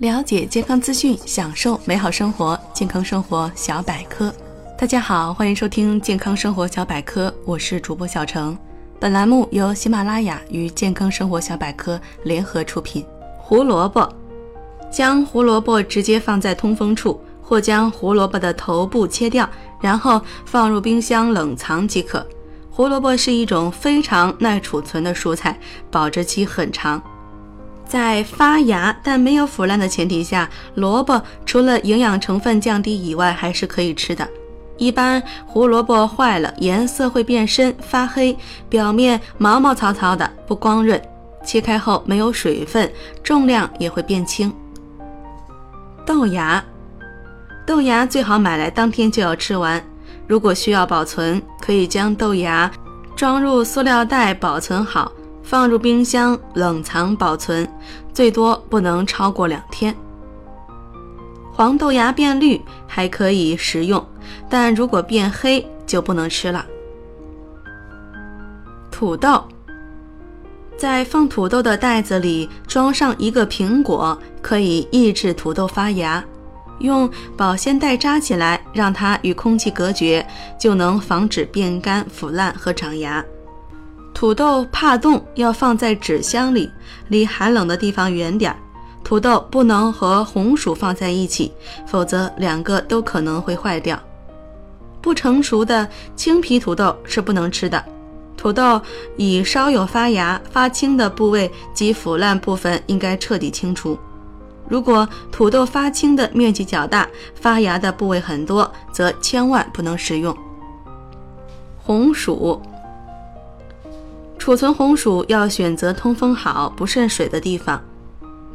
了解健康资讯，享受美好生活。健康生活小百科，大家好，欢迎收听健康生活小百科，我是主播小程。本栏目由喜马拉雅与健康生活小百科联合出品。胡萝卜，将胡萝卜直接放在通风处，或将胡萝卜的头部切掉，然后放入冰箱冷藏即可。胡萝卜是一种非常耐储存的蔬菜，保质期很长。在发芽但没有腐烂的前提下，萝卜除了营养成分降低以外，还是可以吃的。一般胡萝卜坏了，颜色会变深、发黑，表面毛毛糙糙的，不光润。切开后没有水分，重量也会变轻。豆芽，豆芽最好买来当天就要吃完。如果需要保存，可以将豆芽装入塑料袋保存好。放入冰箱冷藏保存，最多不能超过两天。黄豆芽变绿还可以食用，但如果变黑就不能吃了。土豆，在放土豆的袋子里装上一个苹果，可以抑制土豆发芽。用保鲜袋扎起来，让它与空气隔绝，就能防止变干、腐烂和长芽。土豆怕冻，要放在纸箱里，离寒冷的地方远点儿。土豆不能和红薯放在一起，否则两个都可能会坏掉。不成熟的青皮土豆是不能吃的。土豆已稍有发芽、发青的部位及腐烂部分应该彻底清除。如果土豆发青的面积较大，发芽的部位很多，则千万不能食用。红薯。储存红薯要选择通风好、不渗水的地方，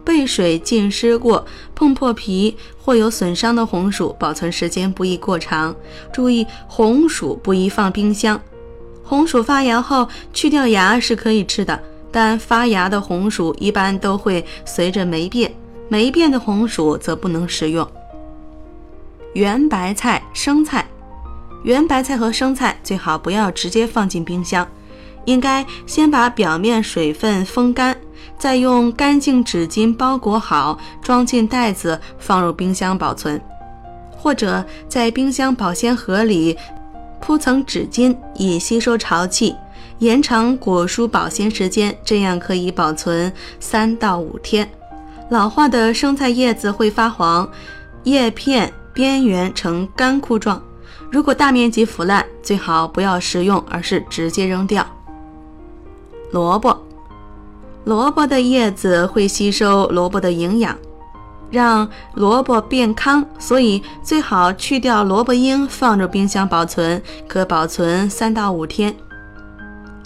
被水浸湿过、碰破皮或有损伤的红薯，保存时间不宜过长。注意，红薯不宜放冰箱。红薯发芽后去掉芽是可以吃的，但发芽的红薯一般都会随着霉变，霉变的红薯则不能食用。圆白菜、生菜，圆白菜和生菜最好不要直接放进冰箱。应该先把表面水分风干，再用干净纸巾包裹好，装进袋子，放入冰箱保存，或者在冰箱保鲜盒里铺层纸巾，以吸收潮气，延长果蔬保鲜时间，这样可以保存三到五天。老化的生菜叶子会发黄，叶片边缘呈干枯状，如果大面积腐烂，最好不要食用，而是直接扔掉。萝卜，萝卜的叶子会吸收萝卜的营养，让萝卜变糠，所以最好去掉萝卜缨，放入冰箱保存，可保存三到五天。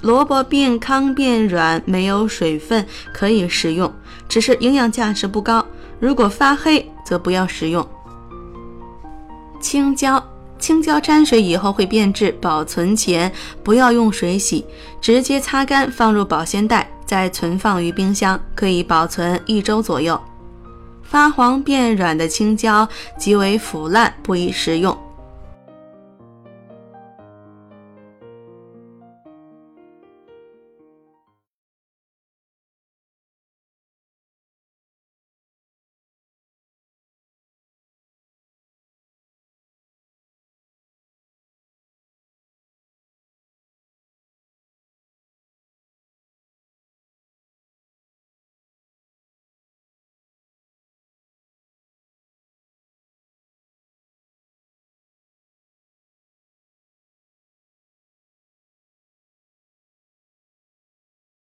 萝卜变糠变软，没有水分，可以食用，只是营养价值不高。如果发黑，则不要食用。青椒。青椒沾水以后会变质，保存前不要用水洗，直接擦干放入保鲜袋，再存放于冰箱，可以保存一周左右。发黄变软的青椒极为腐烂，不宜食用。